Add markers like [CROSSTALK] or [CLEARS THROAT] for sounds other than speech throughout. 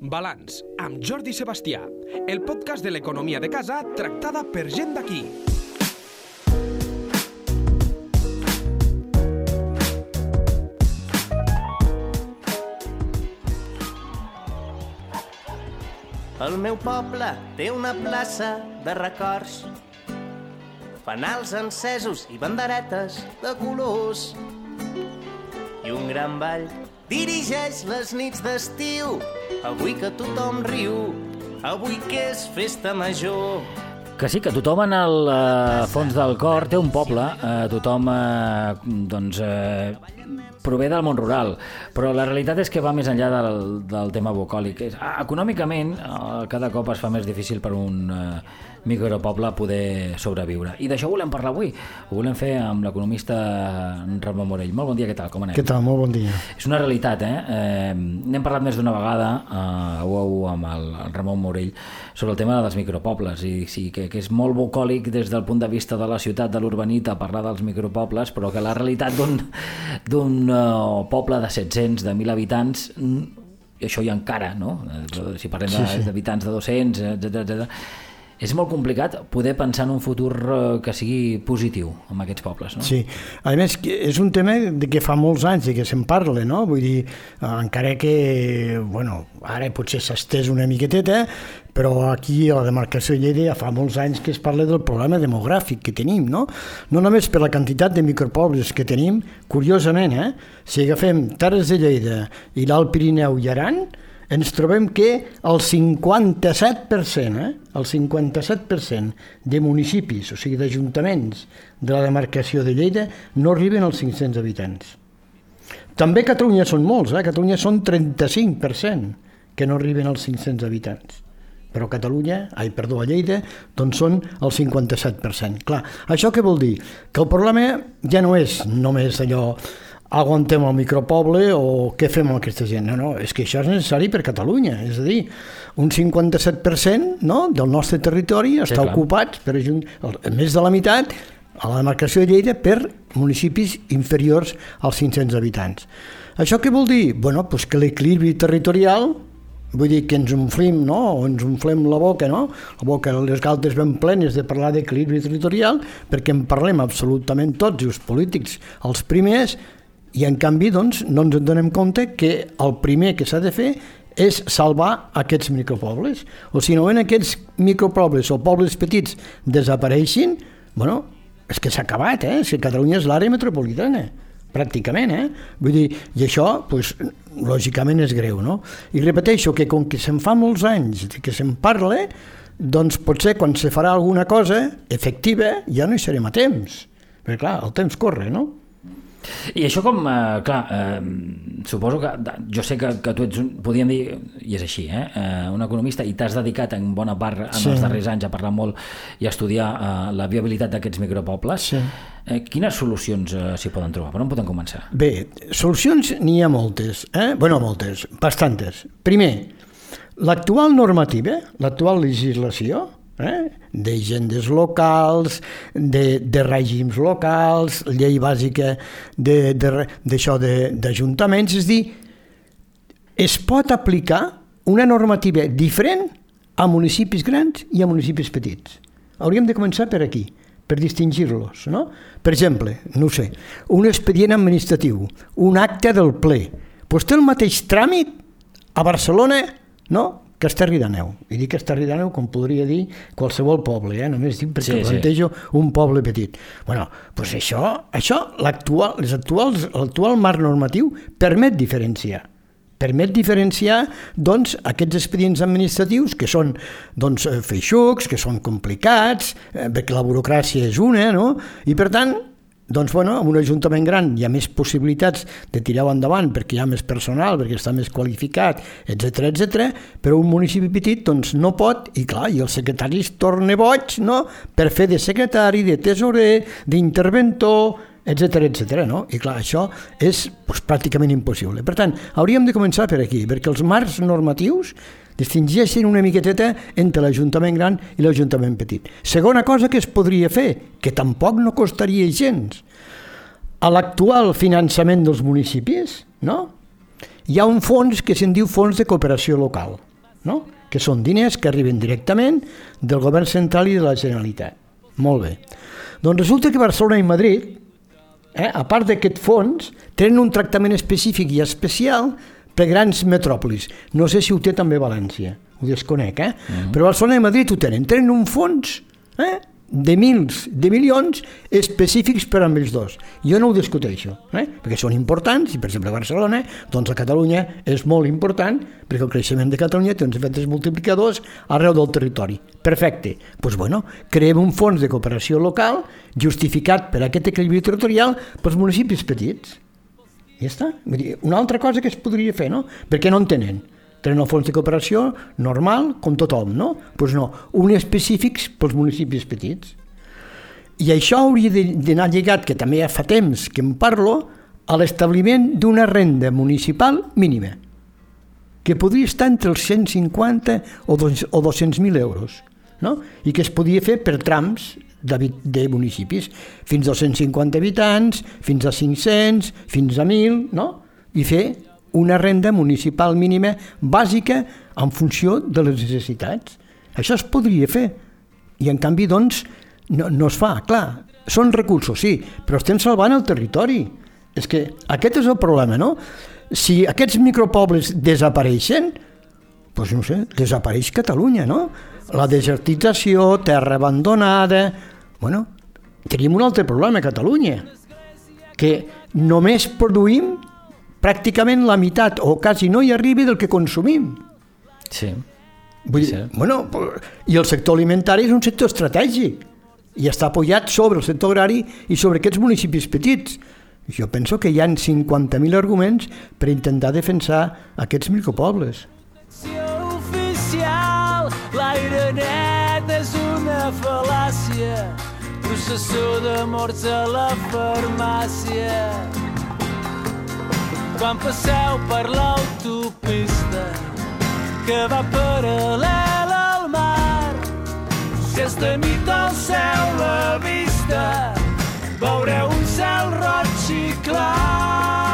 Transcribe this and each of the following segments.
Balanç, amb Jordi Sebastià, el podcast de l'economia de casa tractada per gent d'aquí. El meu poble té una plaça de records. Fanals encesos i banderetes de colors. I un gran ball dirigeix les nits d'estiu. Avui que tothom riu, avui que és festa major. Que sí, que tothom en el eh, fons del cor té un poble, eh, tothom eh, doncs, eh, prové del món rural, però la realitat és que va més enllà del, del tema bucòlic. Ah, econòmicament, eh, cada cop es fa més difícil per un eh, micropoble poder sobreviure. I d'això volem parlar avui. Ho volem fer amb l'economista Ramon Morell. Molt bon dia, què tal? Com anem? Què tal? Molt bon dia. És una realitat, eh? eh N'hem parlat més d'una vegada eh, a UAU amb el, el Ramon Morell sobre el tema dels micropobles i sí, que, que és molt bucòlic des del punt de vista de la ciutat, de l'urbanita, parlar dels micropobles, però que la realitat d'un poble de 700, de 1.000 habitants, i això ja encara, no? Eh, si parlem d'habitants sí, sí. de 200, etc etc és molt complicat poder pensar en un futur eh, que sigui positiu amb aquests pobles, no? Sí, a més és un tema de que fa molts anys que se'n parla, no? Vull dir, eh, encara que, bueno, ara potser s'ha estès una miqueteta, però aquí a la demarcació de Lleida ja fa molts anys que es parla del problema demogràfic que tenim, no? No només per la quantitat de micropobles que tenim, curiosament, eh? Si agafem Terres de Lleida i l'Alt Pirineu i Aran, ens trobem que el 57%, eh, el 57% de municipis, o sigui d'ajuntaments de la demarcació de Lleida, no arriben als 500 habitants. També Catalunya són molts, eh? Catalunya són 35% que no arriben als 500 habitants. Però Catalunya, ai, perdó, a Lleida, doncs són el 57%. Clar, això què vol dir? Que el problema ja no és només allò aguantem el micropoble o què fem amb aquesta gent? No, no, és que això és necessari per Catalunya, és a dir, un 57% no, del nostre territori està sí, ocupat per més de la meitat a la demarcació de Lleida per municipis inferiors als 500 habitants. Això què vol dir? Bueno, pues que l'equilibri territorial vull dir que ens omflim, no? o ens omflem la boca, no? la boca, les galtes ben plenes de parlar d'equilibri territorial, perquè en parlem absolutament tots, i els polítics els primers, i en canvi doncs, no ens donem compte que el primer que s'ha de fer és salvar aquests micropobles. O si no ven aquests micropobles o pobles petits desapareixin, bueno, és que s'ha acabat, eh? Si Catalunya és l'àrea metropolitana, pràcticament, eh? Vull dir, i això, pues, lògicament és greu, no? I repeteixo que com que se'n fa molts anys que se'n parla, doncs potser quan se farà alguna cosa efectiva ja no hi serem a temps. Perquè clar, el temps corre, no? I això com, eh, clar, eh, suposo que, jo sé que, que tu ets, un, podríem dir, i és així, eh, eh un economista i t'has dedicat en bona part en sí. els darrers anys a parlar molt i a estudiar eh, la viabilitat d'aquests micropobles. Sí. Eh, quines solucions eh, s'hi poden trobar? Per on podem començar? Bé, solucions n'hi ha moltes, eh? bueno, moltes, bastantes. Primer, l'actual normativa, l'actual legislació, eh? d'agendes locals, de, de règims locals, llei bàsica d'això d'ajuntaments, és dir, es pot aplicar una normativa diferent a municipis grans i a municipis petits. Hauríem de començar per aquí, per distingir-los. No? Per exemple, no sé, un expedient administratiu, un acte del ple, doncs té el mateix tràmit a Barcelona no? Casterri d'Aneu. I dic Casterri d'Aneu com podria dir qualsevol poble, eh? només dic perquè sí, plantejo sí. un poble petit. bueno, doncs això, això l'actual l'actual marc normatiu permet diferenciar permet diferenciar doncs, aquests expedients administratius que són doncs, feixucs, que són complicats, eh, perquè la burocràcia és una, no? i per tant doncs, bueno, amb un ajuntament gran hi ha més possibilitats de tirar-ho endavant perquè hi ha més personal, perquè està més qualificat, etc etc. però un municipi petit doncs, no pot, i clar, i el secretari es torna boig no? per fer de secretari, de tesorer, d'interventor, etc etc. no? I clar, això és doncs, pràcticament impossible. Per tant, hauríem de començar per aquí, perquè els marcs normatius distingeixen una miqueteta entre l'Ajuntament gran i l'Ajuntament petit. Segona cosa que es podria fer, que tampoc no costaria gens, a l'actual finançament dels municipis, no? hi ha un fons que se'n diu Fons de Cooperació Local, no? que són diners que arriben directament del govern central i de la Generalitat. Molt bé. Doncs resulta que Barcelona i Madrid, eh, a part d'aquest fons, tenen un tractament específic i especial per grans metròpolis. No sé si ho té també València, ho desconec, eh? Uh -huh. Però Barcelona i Madrid ho tenen. Tenen un fons eh, de mils, de milions específics per a ells dos. Jo no ho discuteixo, eh? perquè són importants, i per exemple Barcelona, doncs a Catalunya és molt important, perquè el creixement de Catalunya té uns efectes multiplicadors arreu del territori. Perfecte. Doncs pues bueno, creem un fons de cooperació local justificat per aquest equilibri territorial pels municipis petits. Ja està. Vull dir, una altra cosa que es podria fer, no? Perquè no en tenen. Tenen el fons de cooperació normal, com tothom, no? Doncs pues no, un específics pels municipis petits. I això hauria d'anar lligat, que també ja fa temps que en parlo, a l'establiment d'una renda municipal mínima, que podria estar entre els 150 o 200.000 euros, no? i que es podia fer per trams de, de municipis, fins a 150 habitants, fins a 500, fins a 1.000, no? i fer una renda municipal mínima bàsica en funció de les necessitats. Això es podria fer. I en canvi, doncs, no, no es fa. Clar, són recursos, sí, però estem salvant el territori. És que aquest és el problema, no? Si aquests micropobles desapareixen, doncs no sé, desapareix Catalunya, no? La desertització, terra abandonada... Bueno, tenim un altre problema a Catalunya, que només produïm pràcticament la meitat o quasi no hi arribi del que consumim. Sí. Vull dir, sí. bueno, I el sector alimentari és un sector estratègic i està apoyat sobre el sector agrari i sobre aquests municipis petits. Jo penso que hi han 50.000 arguments per intentar defensar aquests micropobles. Fal·làcia, processó de morts a la farmàcia. Quan passeu per l'autopista que va paral·lel al mar, si és de nit al cel la vista, veureu un cel roig i clar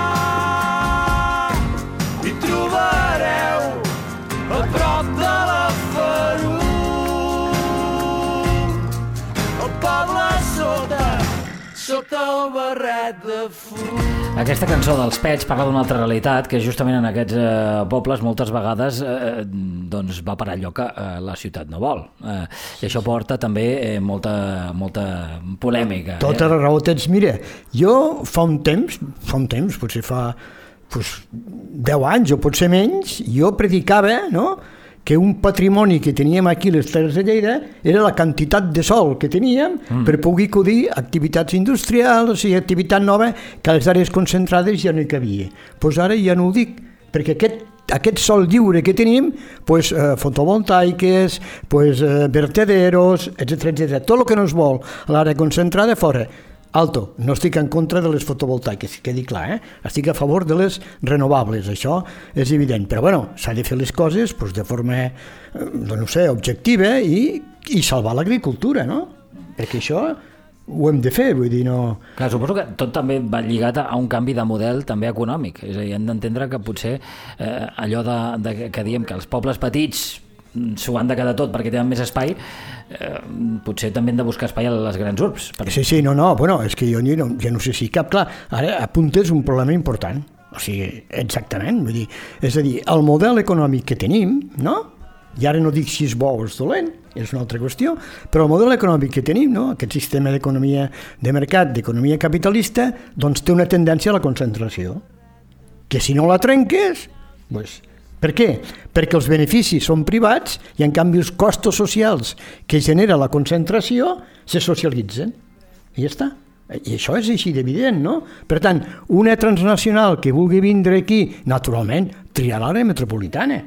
sota el barret de fum. Aquesta cançó dels Pets parla d'una altra realitat que justament en aquests eh, pobles moltes vegades eh, doncs va per allò que eh, la ciutat no vol. Eh, I això porta també eh, molta, molta polèmica. Tota eh? la raó tens. Mira, jo fa un temps, fa un temps, potser fa pues, 10 anys o potser menys, jo predicava, no?, que un patrimoni que teníem aquí a les Terres de Lleida era la quantitat de sol que teníem mm. per poder acudir activitats industrials, sigui, activitat nova, que a les àrees concentrades ja no hi cabia. Doncs pues ara ja no ho dic, perquè aquest aquest sol lliure que tenim, pues, eh, fotovoltaiques, pues, eh, vertederos, etc etc. Tot el que no es vol a l'àrea concentrada fora. Alto, no estic en contra de les fotovoltaiques, que quedi clar, eh? estic a favor de les renovables, això és evident, però bueno, s'ha de fer les coses pues, de forma, eh, no sé, objectiva i, i salvar l'agricultura, no? Perquè això ho hem de fer, vull dir, no... Clar, suposo que tot també va lligat a un canvi de model també econòmic, és a dir, hem d'entendre que potser eh, allò de, de, que diem que els pobles petits s'ho han de quedar tot perquè tenen més espai, eh, potser també hem de buscar espai a les grans urbs. Perquè... Sí, sí, no, no, bueno, és que jo no, ja no sé si cap, clar, ara apuntes un problema important, o sigui, exactament, vull dir, és a dir, el model econòmic que tenim, no?, i ara no dic si és bo o és dolent, és una altra qüestió, però el model econòmic que tenim, no? aquest sistema d'economia de mercat, d'economia capitalista, doncs té una tendència a la concentració, que si no la trenques, doncs, per què? Perquè els beneficis són privats i en canvi els costos socials que genera la concentració se socialitzen. I ja està. I això és així d'evident, no? Per tant, una transnacional que vulgui vindre aquí, naturalment, triarà l'àrea metropolitana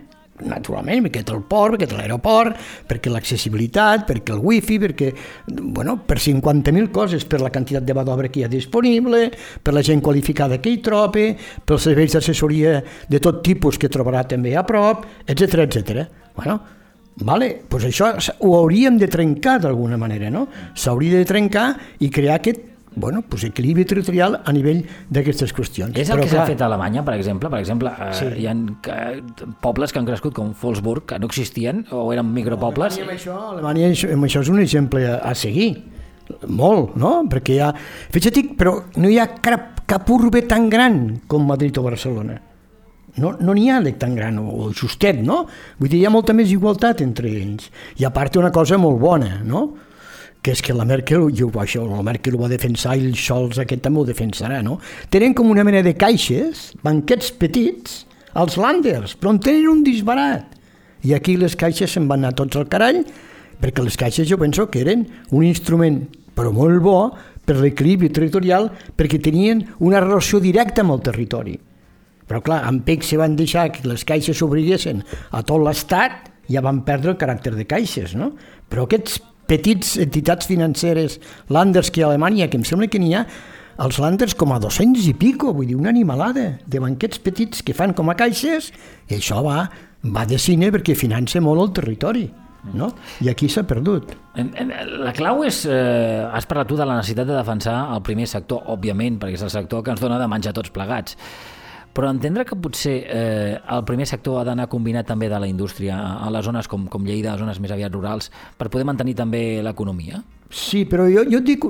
naturalment, perquè té el port, perquè té l'aeroport, perquè l'accessibilitat, perquè el wifi, perquè, bueno, per 50.000 coses, per la quantitat de mà d'obra que hi ha disponible, per la gent qualificada que hi trobi, pels serveis d'assessoria de tot tipus que trobarà també a prop, etc etc. Bueno, vale, pues això ho hauríem de trencar d'alguna manera, no? S'hauria de trencar i crear aquest bueno, pues, equilibri territorial a nivell d'aquestes qüestions. És el Però, que s'ha fet a Alemanya, per exemple? Per exemple, eh, Sí. hi ha eh, pobles que han crescut com Wolfsburg, que no existien, o eren micropobles. Alemanya, amb això, Alemanya amb això és un exemple a, a seguir. Molt, no? Perquè hi ha... Fixa't, però no hi ha cap, cap urbe tan gran com Madrid o Barcelona. No no n'hi ha de tan gran, o justet, no? Vull dir, hi ha molta més igualtat entre ells. I a part una cosa molt bona, no? Que és que la Merkel, jo, això, la Merkel ho va defensar i el Scholz aquest també ho defensarà, no? Tenen com una mena de caixes, banquets petits, als Landers, però en tenen un disbarat. I aquí les caixes se'n van anar tots al carall, perquè les caixes jo penso que eren un instrument, però molt bo, per l'equilibri territorial, perquè tenien una relació directa amb el territori. Però clar, amb PEC se van deixar que les caixes s'obriguessin a tot l'Estat, ja van perdre el caràcter de caixes, no? Però aquests petits entitats financeres, Landers que hi ha a Alemanya, que em sembla que n'hi ha, els Landers com a 200 i pico, vull dir, una animalada de banquets petits que fan com a caixes, i això va, va de cine perquè finança molt el territori, no? I aquí s'ha perdut. La clau és, eh, has parlat tu de la necessitat de defensar el primer sector, òbviament, perquè és el sector que ens dona de menjar tots plegats. Però entendre que potser eh, el primer sector ha d'anar combinat també de la indústria a a les zones com, com Lleida, zones més aviat rurals, per poder mantenir també l'economia? Sí, però jo, jo dic...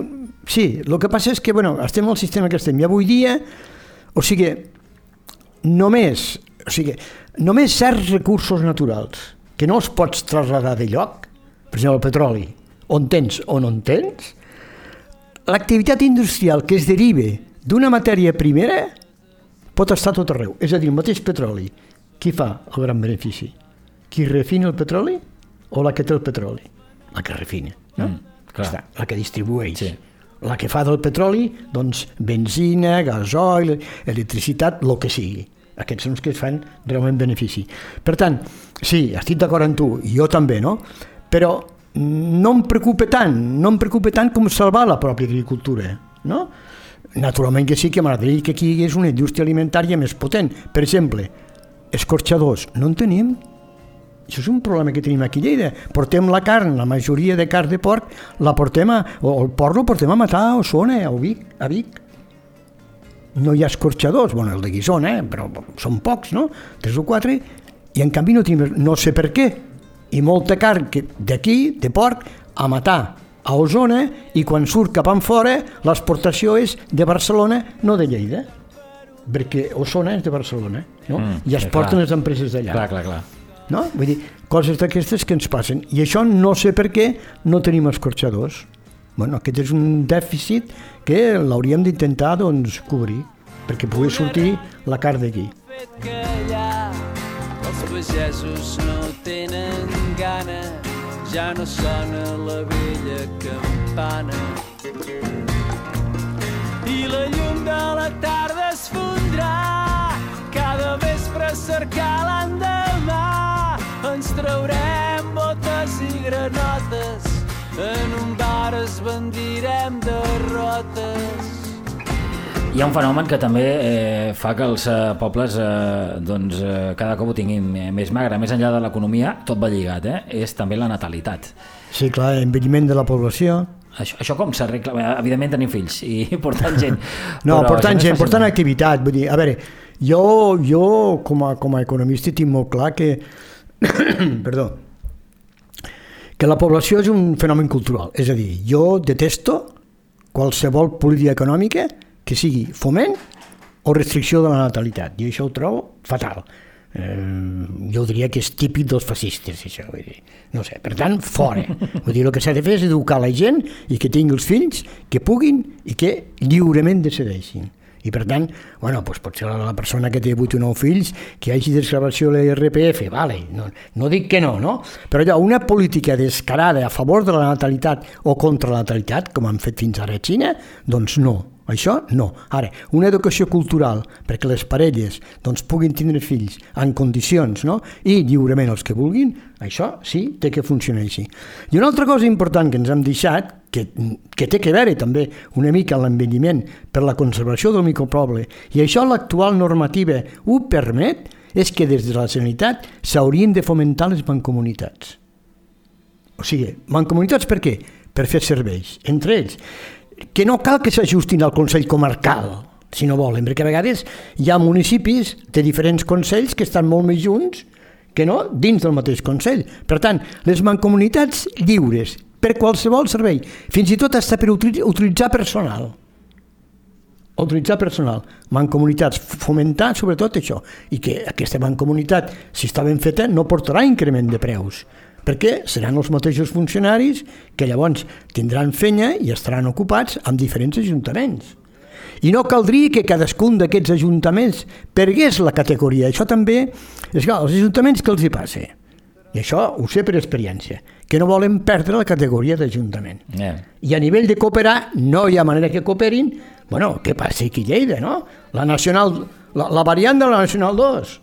Sí, el que passa és que, bueno, estem al sistema que estem. I avui dia, o sigui, només, o sigui, només certs recursos naturals que no els pots traslladar de lloc, per exemple, el petroli, on tens o no en tens, l'activitat industrial que es derive d'una matèria primera pot estar tot arreu. És a dir, el mateix petroli. Qui fa el gran benefici? Qui refina el petroli o la que té el petroli? La que refina, no? Mm, clar. Està, la que distribueix. Sí. La que fa del petroli, doncs, benzina, gasoil, electricitat, el que sigui. Aquests són els que es fan realment benefici. Per tant, sí, estic d'acord amb tu, i jo també, no? Però no em preocupa tant, no em preocupa tant com salvar la pròpia agricultura, no? Naturalment que sí que m'agradaria que aquí hi hagués una indústria alimentària més potent. Per exemple, escorxadors, no en tenim. Això és un problema que tenim aquí a Lleida. Portem la carn, la majoria de carn de porc, la portem a, o el porc el portem a matar a Osona, a Vic, a Vic. No hi ha escorxadors, bueno, el de Guisona, eh? però són pocs, no? Tres o quatre, i en canvi no tenim, no sé per què. I molta carn d'aquí, de porc, a matar a Osona, i quan surt cap en fora, l'exportació és de Barcelona, no de Lleida perquè Osona és de Barcelona, no? Mm, I es porten clar. les empreses d'allà. Clar, clar, clar. No? Vull dir, coses d'aquestes que ens passen. I això no sé per què no tenim escorxadors. Bueno, aquest és un dèficit que l'hauríem d'intentar doncs, cobrir, perquè pugui sortir la carn d'aquí. fet que allà els pagesos no tenen gana, ja no sona la vella campana. I la llum de la tarda es fondrà, cada vespre cercar l'endemà. Ens traurem botes i granotes, en un bar es vendirem derrotes. Hi ha un fenomen que també eh, fa que els eh, pobles eh, doncs, eh, cada cop ho tinguin més magre. Més enllà de l'economia, tot va lligat, eh? és també la natalitat. Sí, clar, envelliment de la població. Això, això com s'arregla? Evidentment tenim fills i [LAUGHS] portant gent. No, però portant gent, portant activitat. Vull dir, a veure, jo, jo com, a, com a economista tinc molt clar que, [COUGHS] perdó, que la població és un fenomen cultural. És a dir, jo detesto qualsevol política econòmica que sigui foment o restricció de la natalitat. I això ho trobo fatal. Eh, jo diria que és típic dels fascistes, això. Vull dir. No sé, per tant, fora. Vull dir, el que s'ha de fer és educar la gent i que tingui els fills que puguin i que lliurement decideixin. I per tant, bueno, doncs pot ser la persona que té 8 o 9 fills que hagi desgravació a l'IRPF, vale, no, no dic que no, no? Però allò, una política descarada a favor de la natalitat o contra la natalitat, com han fet fins ara a Xina, doncs no, això no. Ara, una educació cultural perquè les parelles doncs, puguin tindre fills en condicions no? i lliurement els que vulguin, això sí, té que funcionar així. I una altra cosa important que ens hem deixat, que, que té que veure també una mica amb l'envelliment per la conservació del micropoble, i això l'actual normativa ho permet, és que des de la Generalitat s'haurien de fomentar les mancomunitats. O sigui, mancomunitats per què? Per fer serveis. Entre ells, que no cal que s'ajustin al Consell Comarcal, si no volen, perquè a vegades hi ha municipis de diferents consells que estan molt més junts que no dins del mateix Consell. Per tant, les mancomunitats lliures per qualsevol servei, fins i tot hasta per utilitzar personal. Utilitzar personal. Mancomunitats, fomentar sobretot això, i que aquesta mancomunitat, si està ben feta, no portarà increment de preus perquè seran els mateixos funcionaris que llavors tindran fenya i estaran ocupats amb diferents ajuntaments. I no caldria que cadascun d'aquests ajuntaments pergués la categoria. Això també, és clar, els ajuntaments que els hi passa? I això ho sé per experiència, que no volen perdre la categoria d'Ajuntament. Yeah. I a nivell de cooperar, no hi ha manera que cooperin, bueno, què passa aquí Lleida, no? La, nacional, la, la variant de la Nacional 2.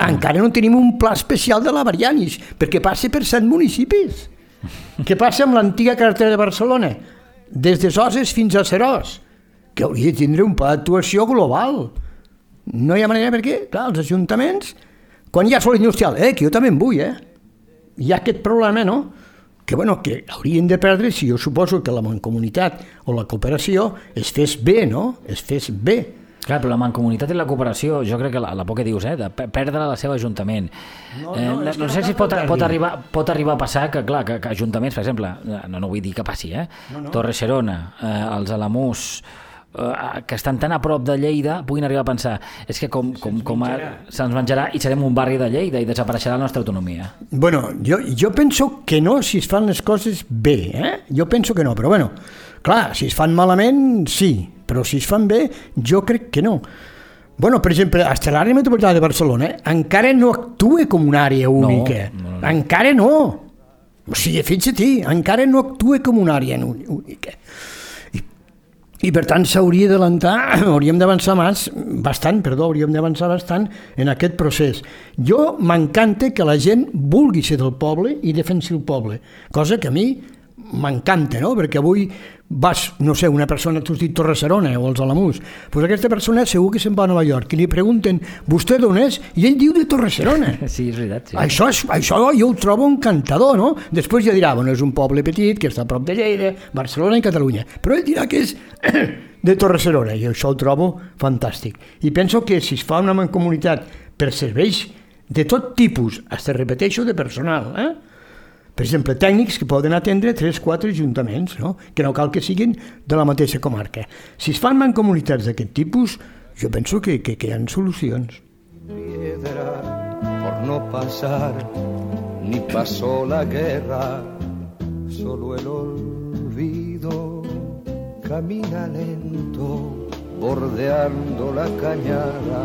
Encara no tenim un pla especial de la varianis, perquè passa per set municipis. Què passa amb l'antiga carretera de Barcelona? Des de Soses fins a Serós, que hauria de tindre un pla d'actuació global. No hi ha manera perquè, clar, els ajuntaments, quan hi ha sol industrial, eh, que jo també en vull, eh? Hi ha aquest problema, no? Que, bueno, que haurien de perdre si jo suposo que la mancomunitat o la cooperació es fes bé, no? Es fes bé. Clar, però la mancomunitat i la cooperació, jo crec que la, la por que dius, eh, de pe- perdre el seu ajuntament. No, eh, no, que no no sé si pot, pot, arribar, pot arribar a passar que, clar, que, que ajuntaments, per exemple, eh, no, no vull dir que passi, eh? No, no. Torre Serona, eh, els Alamús, eh, que estan tan a prop de Lleida, puguin arribar a pensar és que com, com, com se'ns menjarà i serem un barri de Lleida i desapareixerà la nostra autonomia. Bueno, jo, jo penso que no si es fan les coses bé, eh? Jo penso que no, però bueno, clar, si es fan malament, sí, però si es fan bé, jo crec que no. Bueno, per exemple, hasta l'àrea metropolitana de Barcelona eh, encara no actua com una àrea única. no, no. Encara no. O sigui, fixa-t'hi, encara no actua com una àrea única. I, i per tant s'hauria d'avançar, [CLEARS THROAT] hauríem d'avançar més, bastant, perdó, hauríem d'avançar bastant en aquest procés. Jo m'encanta que la gent vulgui ser del poble i defensi el poble, cosa que a mi m'encanta, no? Perquè avui vas, no sé, una persona, tu has dit Torre Serona o els Alamús, doncs aquesta persona segur que se'n va a Nova York i li pregunten, vostè d'on és? I ell diu de Torre Serona. [LAUGHS] Sí, és veritat, sí. Això, és, això jo ho trobo encantador, no? Després ja dirà, bueno, és un poble petit que està a prop de Lleida, Barcelona i Catalunya, però ell dirà que és [CLEARS THROAT] de Torre-serona i això ho trobo fantàstic. I penso que si es fa una mancomunitat per serveis de tot tipus, hasta repeteixo, de personal, eh? Per exemple, tècnics que poden atendre 3-4 ajuntaments, no? que no cal que siguin de la mateixa comarca. Si es fan mancomunitats d'aquest tipus, jo penso que, que, que hi ha solucions. piedra por no pasar, ni pasó la guerra, solo el olvido camina lento, bordeando la cañada,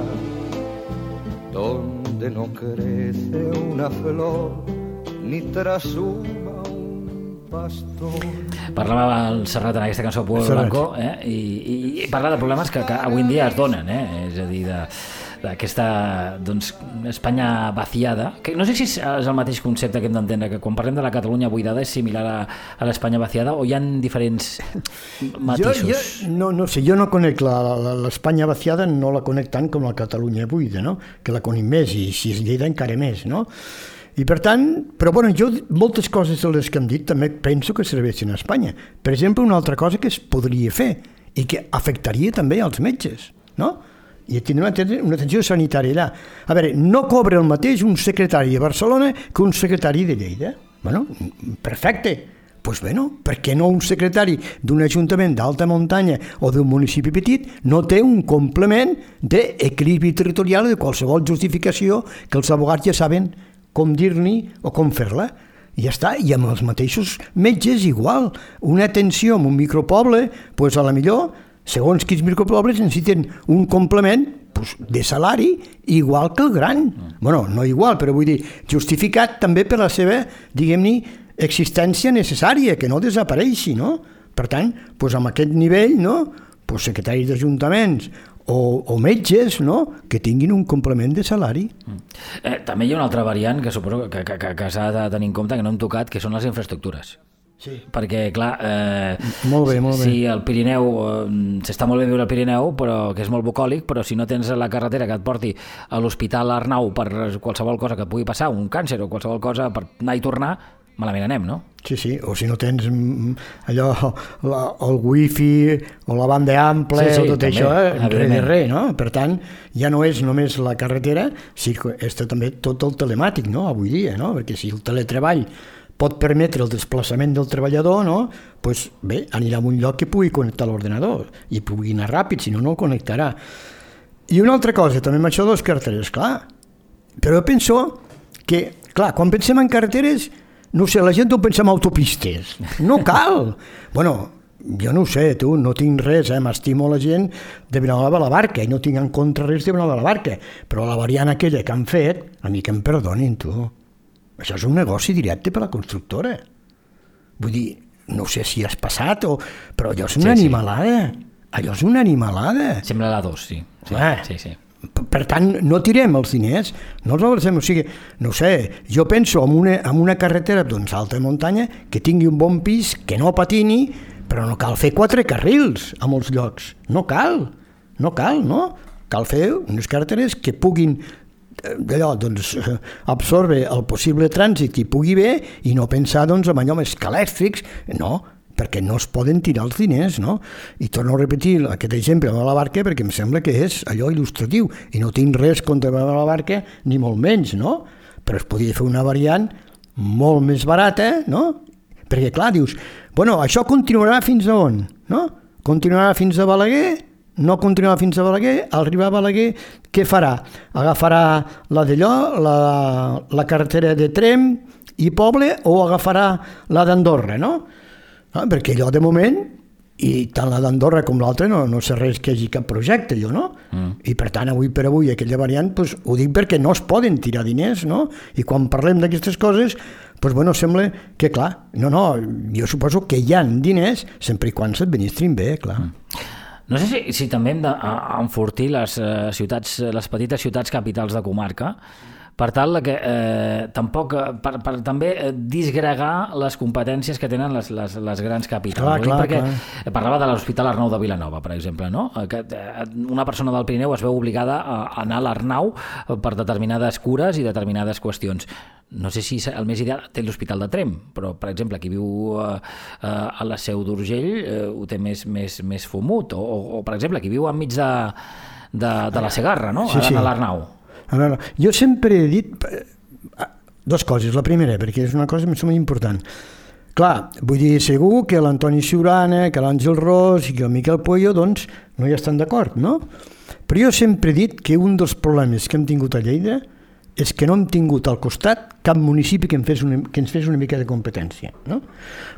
donde no crece una flor, ni trasuma un pastor. Parlava el Serrat en aquesta cançó Pueblo Serrat. Blanco eh? I, i, i parla de problemes que, que avui en dia es donen eh? és a dir, de- d'aquesta doncs, Espanya vaciada que no sé si és el mateix concepte que hem d'entendre que quan parlem de la Catalunya buidada és similar a, a l'Espanya vaciada o hi han diferents matisos Jo, jo, no, no sé, jo no conec l'Espanya vaciada, no la conec tant com la Catalunya buida, no? que la conec més, i si és Lleida encara més. No? I per tant, però bueno, jo moltes coses de les que hem dit també penso que serveixen a Espanya. Per exemple, una altra cosa que es podria fer i que afectaria també als metges, no? i tindre una, aten- una atenció sanitària allà. A veure, no cobra el mateix un secretari de Barcelona que un secretari de Lleida. Bueno, perfecte. Doncs pues bueno, per què no un secretari d'un ajuntament d'alta muntanya o d'un municipi petit no té un complement d'equilibri territorial de qualsevol justificació que els abogats ja saben com dir-n'hi o com fer-la? I ja està, i amb els mateixos metges igual. Una atenció en un micropoble, doncs a la millor, segons quins micropobles necessiten un complement pues, de salari igual que el gran. bueno, no igual, però vull dir, justificat també per la seva, diguem-ne, existència necessària, que no desapareixi, no? Per tant, doncs amb aquest nivell, no? Pues secretaris d'ajuntaments o, o metges, no? Que tinguin un complement de salari. eh, també hi ha una altra variant que suposo que, que, que, que s'ha de tenir en compte que no hem tocat que són les infraestructures Sí. perquè clar eh, Molt bé, molt bé. si el Pirineu eh, s'està molt bé viure al Pirineu però que és molt bucòlic però si no tens la carretera que et porti a l'Hospital Arnau per qualsevol cosa que et pugui passar un càncer o qualsevol cosa per anar i tornar malament anem, no? Sí, sí, o si no tens mm, allò, la, el wifi o la banda ampla Sí, sí, o tot també, això, eh, res de res, no? Per tant, ja no és només la carretera, sí que és també tot el telemàtic, no?, avui dia, no? Perquè si el teletreball pot permetre el desplaçament del treballador, no? pues bé, anirà a un lloc que pugui connectar l'ordenador i pugui anar ràpid, si no, no el connectarà. I una altra cosa, també amb això de les carreteres, clar, però jo penso que, clar, quan pensem en carreteres, no sé, la gent ho pensa en autopistes. No cal. bueno, jo no ho sé, tu, no tinc res, eh? m'estimo la gent de Vilanova de la Barca i no tinc en contra res de Vilanova de la Barca, però la variant aquella que han fet, a mi que em perdonin, tu. Això és un negoci directe per a la constructora. Vull dir, no sé si has passat, o... però allò és una Sí, sí. animalada. Allò és una animalada. Sembla la 2, sí. Sí, Ah. sí, sí. Per- tant, no tirem els diners, no els avancem. O sigui, no sé, jo penso en una, en una carretera doncs, alta muntanya que tingui un bon pis, que no patini, però no cal fer quatre carrils a molts llocs. No cal, no cal, no? Cal fer unes carreteres que puguin eh, allò, doncs, eh, absorbe el possible trànsit i pugui bé i no pensar doncs, en allò més calèstrics, no, perquè no es poden tirar els diners, no? I torno a repetir aquest exemple de la barca perquè em sembla que és allò il·lustratiu i no tinc res contra la barca ni molt menys, no? Però es podria fer una variant molt més barata, no? Perquè clar, dius, bueno, això continuarà fins a on, no? Continuarà fins a Balaguer, no continuarà fins a Balaguer, al arribar a Balaguer, què farà? Agafarà la d'allò, la, la carretera de Trem i Poble, o agafarà la d'Andorra, no? Ah, perquè allò de moment, i tant la d'Andorra com l'altra no, no sé res que hi hagi cap projecte, jo, no? Mm. I per tant, avui per avui, aquella variant, pues, ho dic perquè no es poden tirar diners, no? I quan parlem d'aquestes coses, pues, bueno, sembla que, clar, no, no, jo suposo que hi ha diners sempre i quan s'administrin bé, clar. Mm. No sé si, si també hem d'enfortir les eh, ciutats, les petites ciutats capitals de comarca, per tal que eh, tampoc, eh, per, per també eh, disgregar les competències que tenen les, les, les grans capitals. Clar, clar, perquè clar. parlava de l'Hospital Arnau de Vilanova, per exemple, no? Eh, Que una persona del Pirineu es veu obligada a anar a l'Arnau per determinades cures i determinades qüestions. No sé si el més ideal té l'Hospital de Trem, però, per exemple, qui viu eh, a la Seu d'Urgell eh, ho té més, més, més fumut, o, o, per exemple, qui viu enmig de, de, de la Segarra, no? Sí. sí. A l'Arnau. Veure, jo sempre he dit eh, dues coses. La primera, perquè és una cosa sembla important. Clar, vull dir, segur que l'Antoni Siurana, que l'Àngel Ros i que el Miquel Puello, doncs, no hi estan d'acord, no? Però jo sempre he dit que un dels problemes que hem tingut a Lleida és que no hem tingut al costat cap municipi que, fes una, que ens fes una mica de competència. No?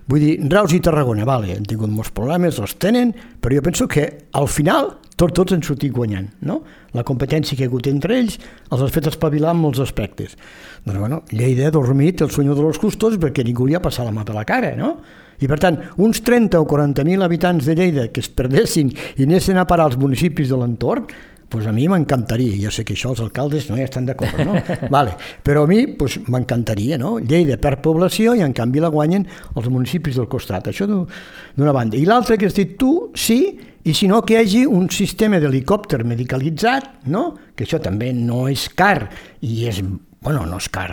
Vull dir, Reus i Tarragona, vale, han tingut molts problemes, els tenen, però jo penso que al final tots, tots han sortit guanyant. No? La competència que hi ha hagut entre ells els ha fet espavilar en molts aspectes. Doncs, bueno, Lleida ha dormit el senyor de los custos perquè ningú li ha passat la mà per la cara, no? I per tant, uns 30 o 40.000 habitants de Lleida que es perdessin i anessin a parar als municipis de l'entorn, pues a mi m'encantaria, jo sé que això els alcaldes no hi estan d'acord, no? [LAUGHS] vale. Però a mi pues, m'encantaria, no? Lleida per població i en canvi la guanyen els municipis del costat, això d'u- d'una banda. I l'altra que has dit tu, sí, i si no que hi hagi un sistema d'helicòpter medicalitzat, no? que això també no és car i és bueno, no és car,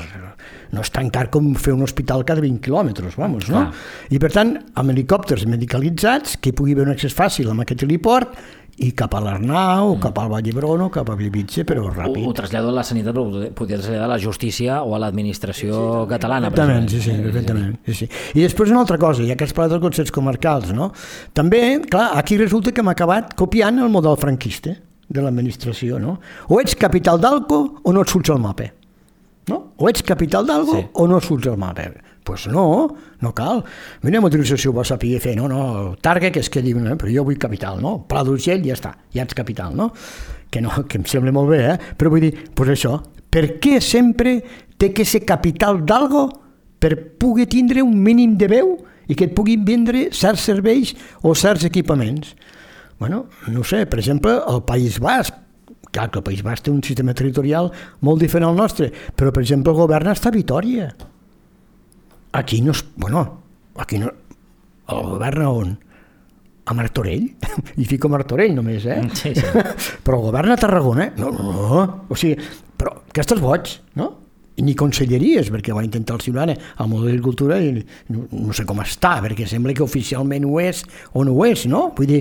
no és tan car com fer un hospital cada 20 quilòmetres, vamos, no? I per tant, amb helicòpters medicalitzats, que hi pugui haver un accés fàcil amb aquest heliport, i cap a l'Arnau, mm. cap al Vall d'Hebron o cap a Bellvitge, però Ho, ho ràpid. trasllado a la sanitat, però ho podria traslladar a la justícia o a l'administració catalana. Perfectament, sí, sí, perfectament. Sí, sí. I després una altra cosa, ja que has parlat dels consells comarcals, no? També, clar, aquí resulta que hem acabat copiant el model franquista de l'administració, no? O ets capital d'algo o no et surts al mapa. No? O ets capital d'algo Sí. o no surts al mapa. Doncs pues no, no cal. Mira, motorització ho va saber fer, no, no, targa que es quedi, no? però jo vull capital, no? Pla d'Urgell, ja està, ja ets capital, no? Que, no, que em sembla molt bé, eh? Però vull dir, doncs pues això, per què sempre té que ser capital d'algo per poder tindre un mínim de veu i que et puguin vendre certs serveis o certs equipaments? Bueno, no sé, per exemple, el País Basc, clar que el País Basc té un sistema territorial molt diferent al nostre, però per exemple el govern està a Vitoria. Aquí no es... Bueno, aquí no... El govern a on? A Martorell? [LAUGHS] I fico Martorell només, eh? Sí, sí. [LAUGHS] Però el govern a Tarragona? No, no, no. O sigui, però que estàs boig, no? ni conselleries, perquè va intentar el Ciutadana al model d'agricultura i no, no sé com està, perquè sembla que oficialment ho és o no ho és, no? Vull dir,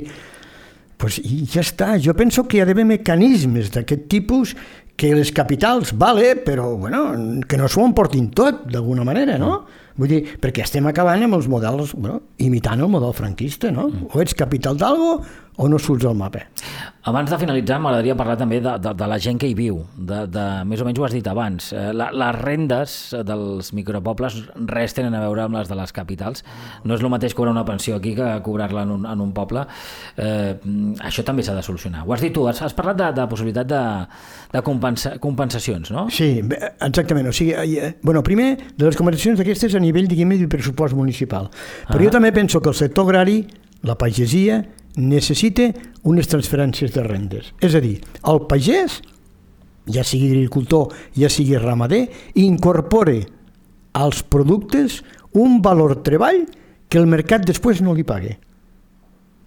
pues, i ja està. Jo penso que hi ha d'haver mecanismes d'aquest tipus que les capitals, vale, però bueno, que no s'ho emportin tot, d'alguna manera, no? Vull dir, perquè estem acabant amb els models, bueno, imitant el model franquista, no? O ets capital d'algo o no surts al mapa. Abans de finalitzar, m'agradaria parlar també de, de, de la gent que hi viu, de, de, més o menys ho has dit abans. Eh, La, les rendes dels micropobles res tenen a veure amb les de les capitals. No és el mateix cobrar una pensió aquí que cobrar-la en, un, en un poble. Eh, això també s'ha de solucionar. Ho has dit tu, has, has parlat de, de possibilitat de, de compensa, compensacions, no? Sí, exactament. O sigui, eh, bueno, primer, de les compensacions aquestes a nivell, diguem de pressupost municipal. Però Ah. jo també penso que el sector agrari, la pagesia, necessita unes transferències de rendes. És a dir, el pagès, ja sigui agricultor, ja sigui ramader, incorpore als productes un valor treball que el mercat després no li pague.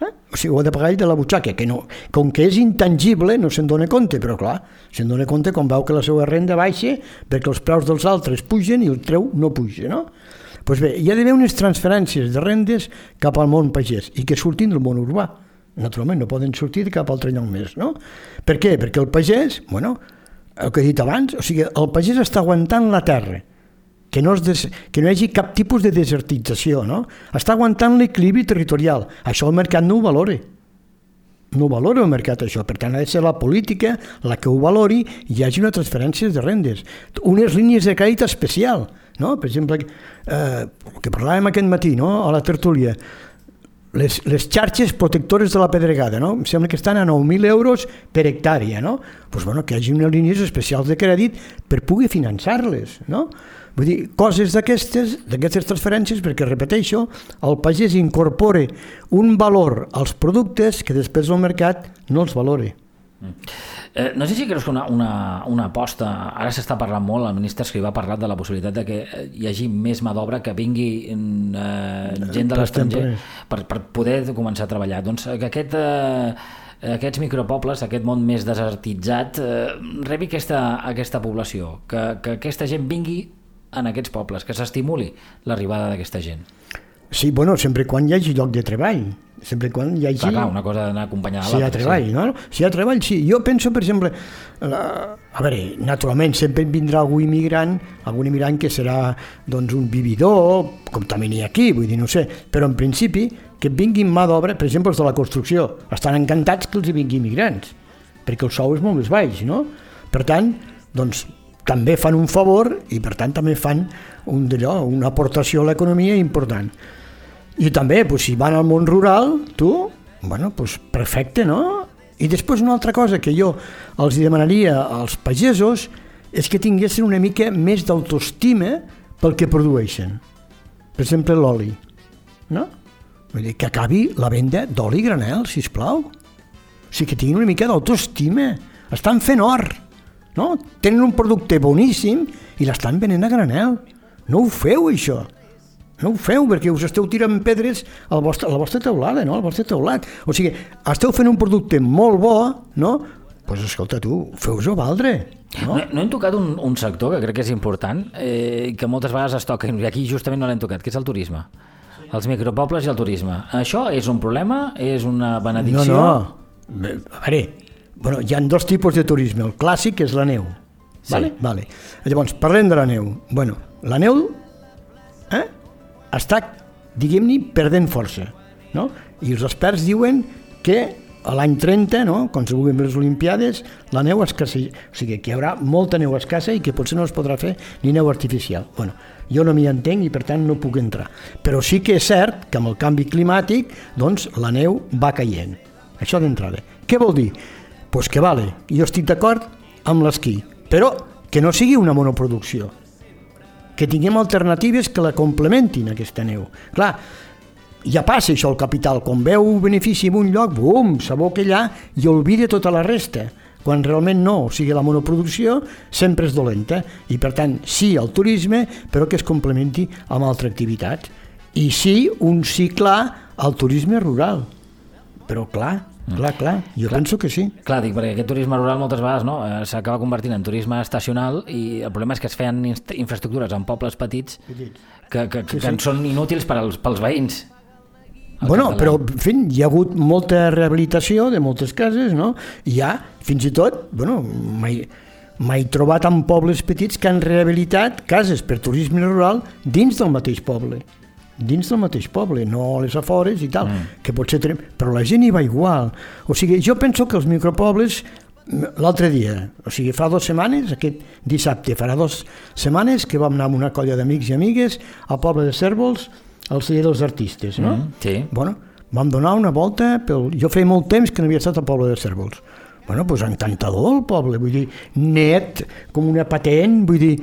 Eh? O sigui, ho ha de pagar ell de la butxaca, que no, com que és intangible no se'n dona compte, però clar, se'n dona compte quan veu que la seva renda baixa perquè els preus dels altres pugen i el treu no puja, no? Doncs bé, hi ha d'haver unes transferències de rendes cap al món pagès i que surtin del món urbà. Naturalment, no poden sortir de cap altre lloc més, no? Per què? Perquè el pagès, bueno, el que he dit abans, o sigui, el pagès està aguantant la terra, que no, es des, que no hi hagi cap tipus de desertització, no? Està aguantant l'equilibri territorial. Això el mercat no ho valora. No valora el mercat, això. Per tant, ha de ser la política la que ho valori i hi hagi una transferència de rendes. Unes línies de crèdit especial, no? Per exemple, eh, el que parlàvem aquest matí, no?, a la tertúlia, les, les xarxes protectores de la pedregada, no? Em sembla que estan a 9.000 euros per hectàrea, no? Pues, bueno, que hi hagi unes línies especials de crèdit per poder finançar-les, no? Vull dir, coses d'aquestes, d'aquestes transferències, perquè, repeteixo, el pagès incorpore un valor als productes que després el mercat no els valore. Eh, no sé si creus que una, una, una aposta, ara s'està parlant molt, el ministre Escrivà ha parlat de la possibilitat de que eh, hi hagi més mà d'obra que vingui eh, gent de l'estranger per, per poder començar a treballar. Doncs que aquest, eh, aquests micropobles, aquest món més desertitzat, eh, rebi aquesta, aquesta població, que, que aquesta gent vingui en aquests pobles, que s'estimuli l'arribada d'aquesta gent. Sí, bueno, sempre quan hi hagi lloc de treball, sempre quan hi hagi... Clar, clar, una cosa d'anar acompanyada Si hi ha treball, no? Si hi ha treball, sí. Jo penso, per exemple, la, a veure, naturalment sempre vindrà algú immigrant, algun immigrant que serà doncs, un vividor, com també n'hi ha aquí, vull dir, no sé, però en principi que vinguin mà d'obra, per exemple, els de la construcció, estan encantats que els hi vinguin immigrants, perquè el sou és molt més baix, no? Per tant, doncs, també fan un favor i per tant també fan un d'allò, una aportació a l'economia important. I també, pues, si van al món rural, tu, bueno, pues, perfecte, no? I després una altra cosa que jo els demanaria als pagesos és que tinguessin una mica més d'autoestima pel que produeixen. Per exemple, l'oli, no? Vull dir, que acabi la venda d'oli granel, si plau. O sigui, que tinguin una mica d'autoestima. Estan fent or, no? Tenen un producte boníssim i l'estan venent a granel. No ho feu, això. No ho feu perquè us esteu tirant pedres al vostre, a la vostra teulada, no? al vostre teulat. O sigui, esteu fent un producte molt bo, no? Doncs pues escolta tu, feu-ho valdre. No, No? no hem tocat un, un sector que crec que és important, eh, que moltes vegades es toca, i aquí justament no l'hem tocat, que és el turisme. Els micropobles i el turisme. Això és un problema? És una No, benedicció? no. Bé, A veure, bueno, hi ha dos tipus de turisme. El clàssic és la neu. Sí. Vale? Vale. Llavors, parlem de la neu. Bueno, la neu està, diguem-ne, perdent força. No? I els experts diuen que a l'any 30, no, quan se vulguin les Olimpiades, la neu escassa, o sigui, que hi haurà molta neu escassa i que potser no es podrà fer ni neu artificial. Bueno, jo no m'hi entenc i per tant no puc entrar. Però sí que és cert que amb el canvi climàtic doncs, la neu va caient. Això d'entrada. Què vol dir? Doncs pues que vale, jo estic d'acord amb l'esquí, però que no sigui una monoproducció, que tinguem alternatives que la complementin, aquesta neu. Clar, ja passa això el capital, quan veu un benefici en un lloc, bum, s'aboca allà i oblida tota la resta, quan realment no, o sigui, la monoproducció sempre és dolenta, i per tant, sí al turisme, però que es complementi amb altra activitat. I sí, un sí clar al turisme rural. Però clar, Clar, clar, jo Clar. penso que sí. Clar, dic, perquè aquest turisme rural moltes vegades no, eh, s'acaba convertint en turisme estacional i el problema és que es feien infraestructures en pobles petits que, que, que, que en són inútils per als, pels veïns. Bueno, però, en fi, hi ha hagut molta rehabilitació de moltes cases, no? I hi ha, fins i tot, bueno, mai, mai trobat en pobles petits que han rehabilitat cases per turisme rural dins del mateix poble dins del mateix poble, no a les afores i tal, mm. que potser tenim... Però la gent hi va igual. O sigui, jo penso que els micropobles, l'altre dia, o sigui, fa dues setmanes, aquest dissabte, farà dues setmanes que vam anar amb una colla d'amics i amigues al poble de Cèrvols, al celler dels artistes, no? Mm, sí. Bueno, vam donar una volta, pel... jo feia molt temps que no havia estat al poble de Cèrvols. Bueno, doncs pues encantador el poble, vull dir, net, com una patent, vull dir,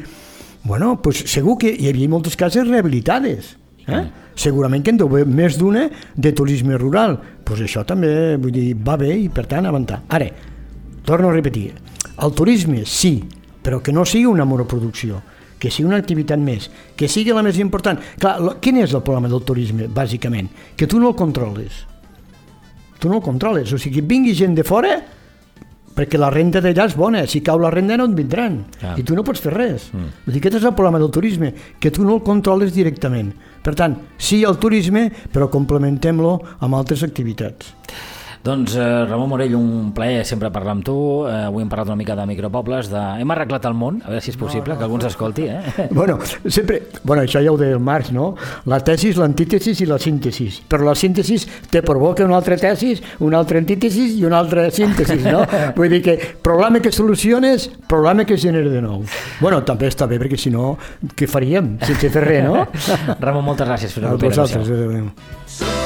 bueno, doncs segur que hi havia moltes cases rehabilitades. Eh? Segurament que en deu més d'una de turisme rural. Pues això també, vull dir, va bé i per tant avançar. Ara, torno a repetir, el turisme sí, però que no sigui una monoproducció, que sigui una activitat més, que sigui la més important. Clar, lo- quin és el problema del turisme, bàsicament? Que tu no el controles. Tu no el controles, o sigui, vingui gent de fora perquè la renda d'allà és bona, si cau la renda no et vindran, Clar. i tu no pots fer res. Mm. Vull dir, aquest és el problema del turisme, que tu no el controles directament. Per tant, sí al turisme, però complementem-lo amb altres activitats. Doncs, eh, Ramon Morell, un plaer sempre parlar amb tu. Eh, avui hem parlat una mica de micropobles. De... Hem arreglat el món, a veure si és possible, que algú ens escolti. Eh? [LAUGHS] Bueno, sempre, bueno, això ja ho deia el Marx, no? La tesis, l'antítesis i la síntesis. Però la síntesis te provoca una altra tesis, una altra antítesis i una altra síntesis, no? [LAUGHS] Vull dir que problema que soluciones, problema que genera de nou. Bueno, també està bé, perquè si no, què faríem sense fer res, no? [LAUGHS] Ramon, moltes gràcies. Fins A la propera. vosaltres, Adéu.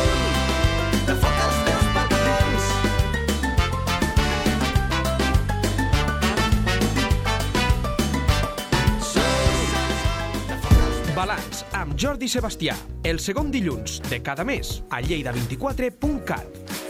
Jordi Sebastià, el segon dilluns de cada mes a lleida24.cat.